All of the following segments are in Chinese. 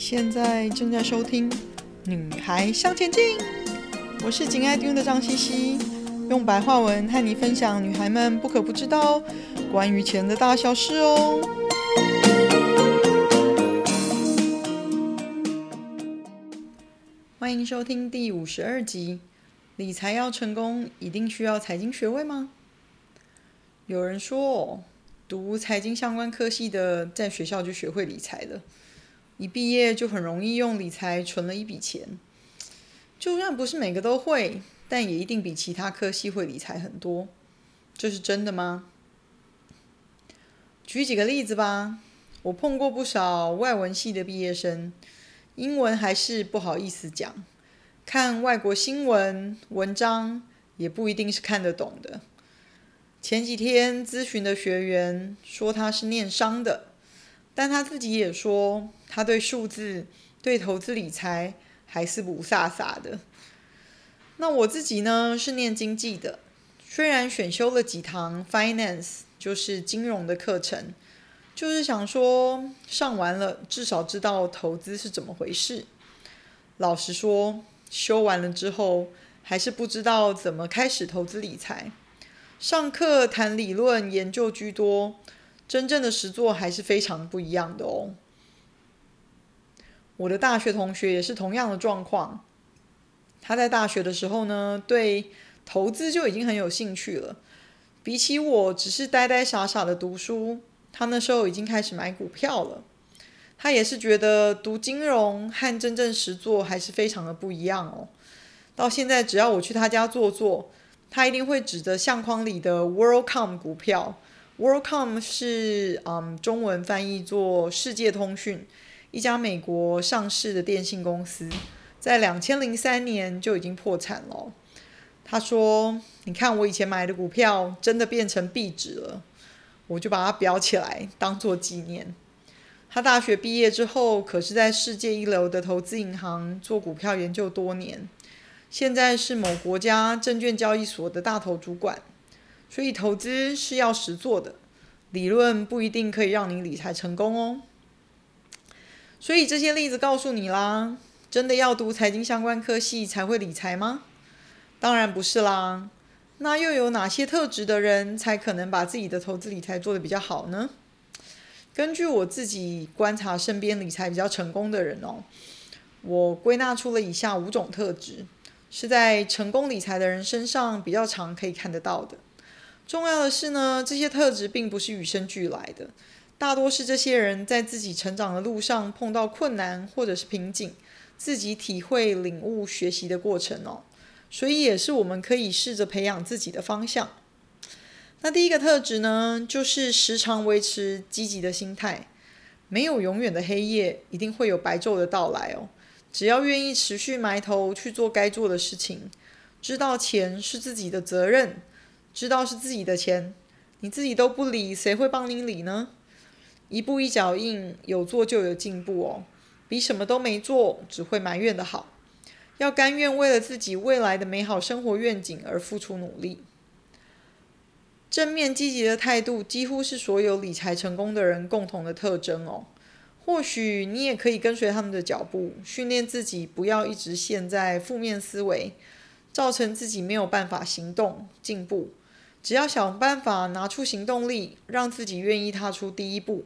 现在正在收听《女孩向前进》，我是紧爱听的张茜茜，用白话文和你分享女孩们不可不知道关于钱的大小事哦。欢迎收听第五十二集：理财要成功，一定需要财经学位吗？有人说，读财经相关科系的，在学校就学会理财了。一毕业就很容易用理财存了一笔钱，就算不是每个都会，但也一定比其他科系会理财很多。这是真的吗？举几个例子吧。我碰过不少外文系的毕业生，英文还是不好意思讲，看外国新闻文章也不一定是看得懂的。前几天咨询的学员说他是念商的。但他自己也说，他对数字、对投资理财还是不飒飒的。那我自己呢，是念经济的，虽然选修了几堂 finance，就是金融的课程，就是想说上完了，至少知道投资是怎么回事。老实说，修完了之后，还是不知道怎么开始投资理财。上课谈理论研究居多。真正的实作还是非常不一样的哦。我的大学同学也是同样的状况。他在大学的时候呢，对投资就已经很有兴趣了。比起我只是呆呆傻傻的读书，他那时候已经开始买股票了。他也是觉得读金融和真正实作还是非常的不一样哦。到现在，只要我去他家坐坐，他一定会指着相框里的 WorldCom 股票。WorldCom 是嗯，中文翻译做世界通讯，一家美国上市的电信公司，在两千零三年就已经破产了。他说：“你看我以前买的股票真的变成壁纸了。”我就把它裱起来当做纪念。他大学毕业之后，可是在世界一流的投资银行做股票研究多年，现在是某国家证券交易所的大头主管。所以投资是要实做的，理论不一定可以让你理财成功哦。所以这些例子告诉你啦，真的要读财经相关科系才会理财吗？当然不是啦。那又有哪些特质的人才可能把自己的投资理财做得比较好呢？根据我自己观察身边理财比较成功的人哦，我归纳出了以下五种特质，是在成功理财的人身上比较常可以看得到的。重要的是呢，这些特质并不是与生俱来的，大多是这些人在自己成长的路上碰到困难或者是瓶颈，自己体会、领悟、学习的过程哦。所以也是我们可以试着培养自己的方向。那第一个特质呢，就是时常维持积极的心态。没有永远的黑夜，一定会有白昼的到来哦。只要愿意持续埋头去做该做的事情，知道钱是自己的责任。知道是自己的钱，你自己都不理，谁会帮你理呢？一步一脚印，有做就有进步哦，比什么都没做只会埋怨的好。要甘愿为了自己未来的美好生活愿景而付出努力。正面积极的态度，几乎是所有理财成功的人共同的特征哦。或许你也可以跟随他们的脚步，训练自己不要一直陷在负面思维，造成自己没有办法行动进步。只要想办法拿出行动力，让自己愿意踏出第一步，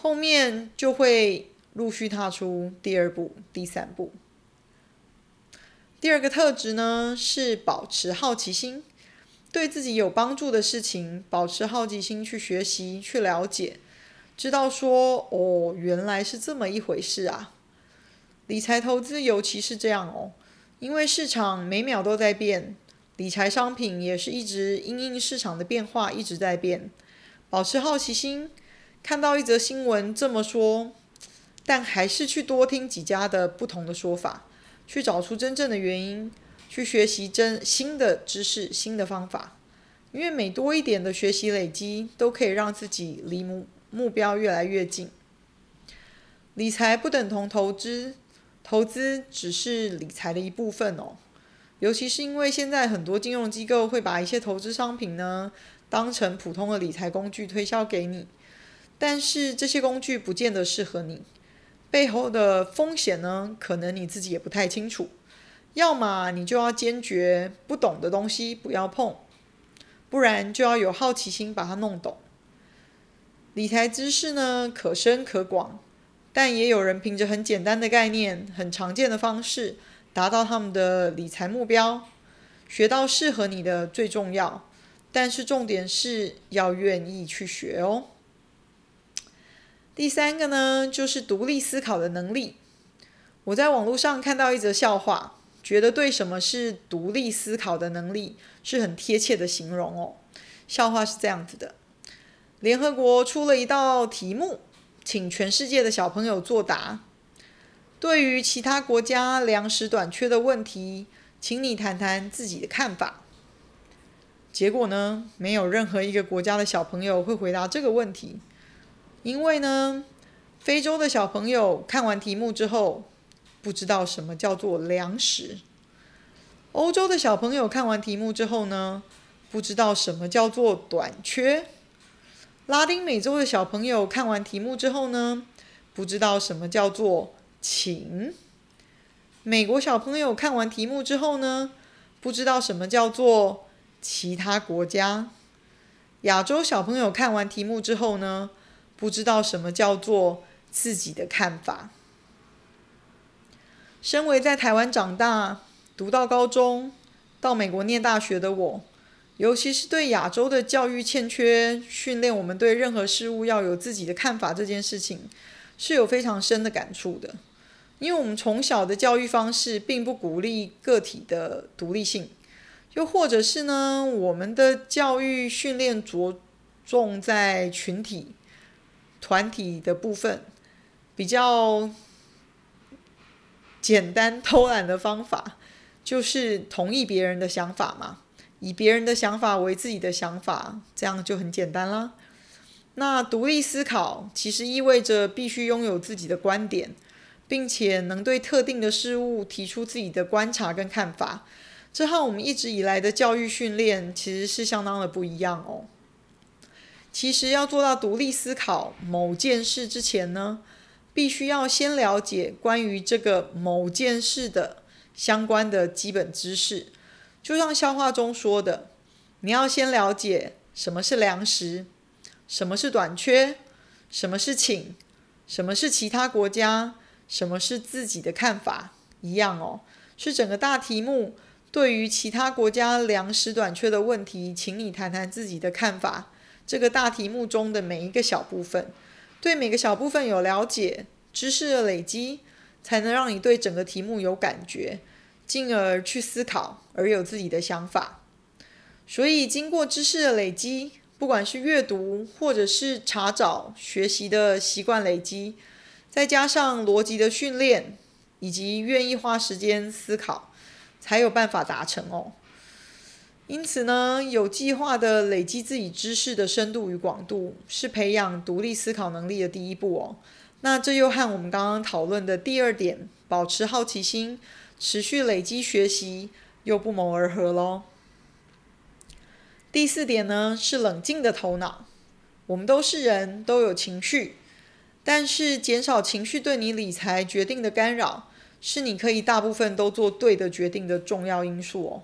后面就会陆续踏出第二步、第三步。第二个特质呢，是保持好奇心，对自己有帮助的事情，保持好奇心去学习、去了解，知道说哦，原来是这么一回事啊。理财投资尤其是这样哦，因为市场每秒都在变。理财商品也是一直因应市场的变化一直在变，保持好奇心，看到一则新闻这么说，但还是去多听几家的不同的说法，去找出真正的原因，去学习真新的知识、新的方法，因为每多一点的学习累积，都可以让自己离目目标越来越近。理财不等同投资，投资只是理财的一部分哦。尤其是因为现在很多金融机构会把一些投资商品呢当成普通的理财工具推销给你，但是这些工具不见得适合你。背后的风险呢，可能你自己也不太清楚。要么你就要坚决不懂的东西不要碰，不然就要有好奇心把它弄懂。理财知识呢，可深可广，但也有人凭着很简单的概念、很常见的方式，达到他们的理财目标。学到适合你的最重要，但是重点是要愿意去学哦。第三个呢，就是独立思考的能力。我在网络上看到一则笑话。觉得对什么是独立思考的能力是很贴切的形容哦。笑话是这样子的：联合国出了一道题目，请全世界的小朋友作答。对于其他国家粮食短缺的问题，请你谈谈自己的看法。结果呢，没有任何一个国家的小朋友会回答这个问题，因为呢，非洲的小朋友看完题目之后。不知道什么叫做粮食。欧洲的小朋友看完题目之后呢，不知道什么叫做短缺。拉丁美洲的小朋友看完题目之后呢，不知道什么叫做请。美国小朋友看完题目之后呢，不知道什么叫做其他国家。亚洲小朋友看完题目之后呢，不知道什么叫做自己的看法。身为在台湾长大、读到高中、到美国念大学的我，尤其是对亚洲的教育欠缺训练，我们对任何事物要有自己的看法这件事情，是有非常深的感触的。因为我们从小的教育方式并不鼓励个体的独立性，又或者是呢，我们的教育训练着重在群体、团体的部分，比较。简单偷懒的方法，就是同意别人的想法嘛，以别人的想法为自己的想法，这样就很简单啦。那独立思考其实意味着必须拥有自己的观点，并且能对特定的事物提出自己的观察跟看法。这和我们一直以来的教育训练其实是相当的不一样哦。其实要做到独立思考某件事之前呢，必须要先了解关于这个某件事的相关的基本知识，就像笑话中说的，你要先了解什么是粮食，什么是短缺，什么是请，什么是其他国家，什么是自己的看法，一样哦，是整个大题目对于其他国家粮食短缺的问题，请你谈谈自己的看法。这个大题目中的每一个小部分。对每个小部分有了解，知识的累积，才能让你对整个题目有感觉，进而去思考，而有自己的想法。所以，经过知识的累积，不管是阅读或者是查找、学习的习惯累积，再加上逻辑的训练，以及愿意花时间思考，才有办法达成哦。因此呢，有计划地累积自己知识的深度与广度，是培养独立思考能力的第一步哦。那这又和我们刚刚讨论的第二点，保持好奇心、持续累积学习，又不谋而合喽。第四点呢，是冷静的头脑。我们都是人，都有情绪，但是减少情绪对你理财决定的干扰，是你可以大部分都做对的决定的重要因素哦。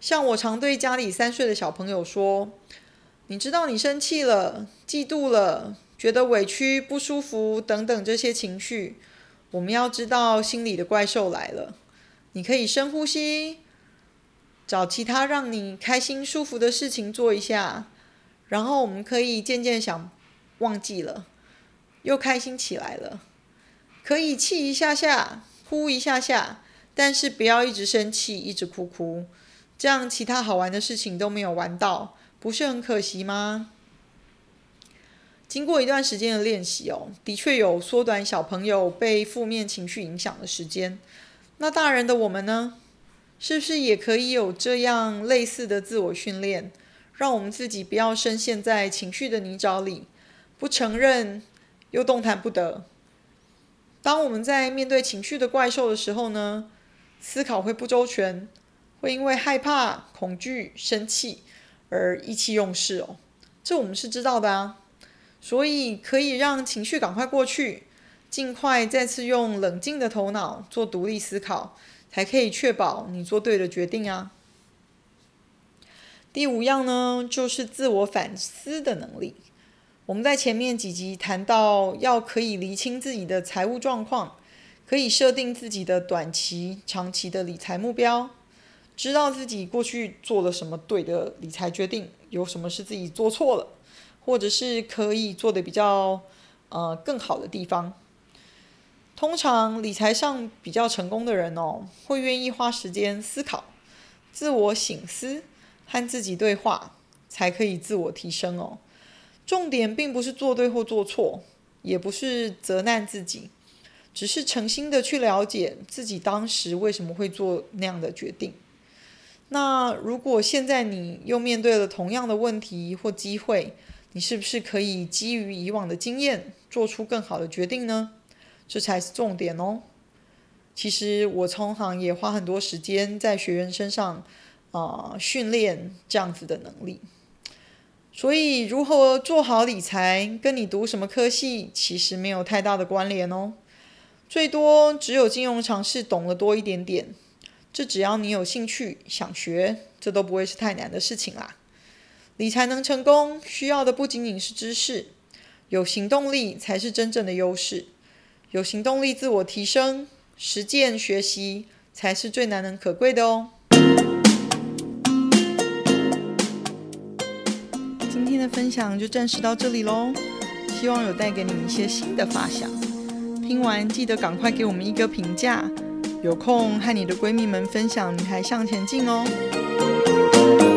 像我常对家里三岁的小朋友说：“你知道你生气了、嫉妒了、觉得委屈、不舒服等等这些情绪，我们要知道心里的怪兽来了。你可以深呼吸，找其他让你开心舒服的事情做一下，然后我们可以渐渐想忘记了，又开心起来了。可以气一下下，哭一下下，但是不要一直生气，一直哭哭。”这样其他好玩的事情都没有玩到，不是很可惜吗？经过一段时间的练习哦，的确有缩短小朋友被负面情绪影响的时间。那大人的我们呢？是不是也可以有这样类似的自我训练，让我们自己不要深陷在情绪的泥沼里，不承认又动弹不得？当我们在面对情绪的怪兽的时候呢，思考会不周全。会因为害怕、恐惧、生气而意气用事哦，这我们是知道的啊。所以可以让情绪赶快过去，尽快再次用冷静的头脑做独立思考，才可以确保你做对的决定啊。第五样呢，就是自我反思的能力。我们在前面几集谈到，要可以厘清自己的财务状况，可以设定自己的短期、长期的理财目标，知道自己过去做了什么对的理财决定，有什么是自己做错了，或者是可以做得比较呃更好的地方。通常理财上比较成功的人哦，会愿意花时间思考、自我醒思。和自己对话，才可以自我提升哦。重点并不是做对或做错，也不是责难自己，只是诚心的去了解自己当时为什么会做那样的决定。那如果现在你又面对了同样的问题或机会，你是不是可以基于以往的经验，做出更好的决定呢？这才是重点哦。其实我从行也花很多时间在学员身上。啊、训练这样子的能力，所以如何做好理财，跟你读什么科系其实没有太大的关联哦。最多只有金融常识懂得多一点点，这只要你有兴趣想学，这都不会是太难的事情啦。理财能成功，需要的不仅仅是知识，有行动力才是真正的优势。有行动力，自我提升，实践学习才是最难能可贵的哦。今天的分享就暂时到这里喽，希望有带给你一些新的发想。听完记得赶快给我们一个评价，有空和你的闺蜜们分享《女孩向前进》哦。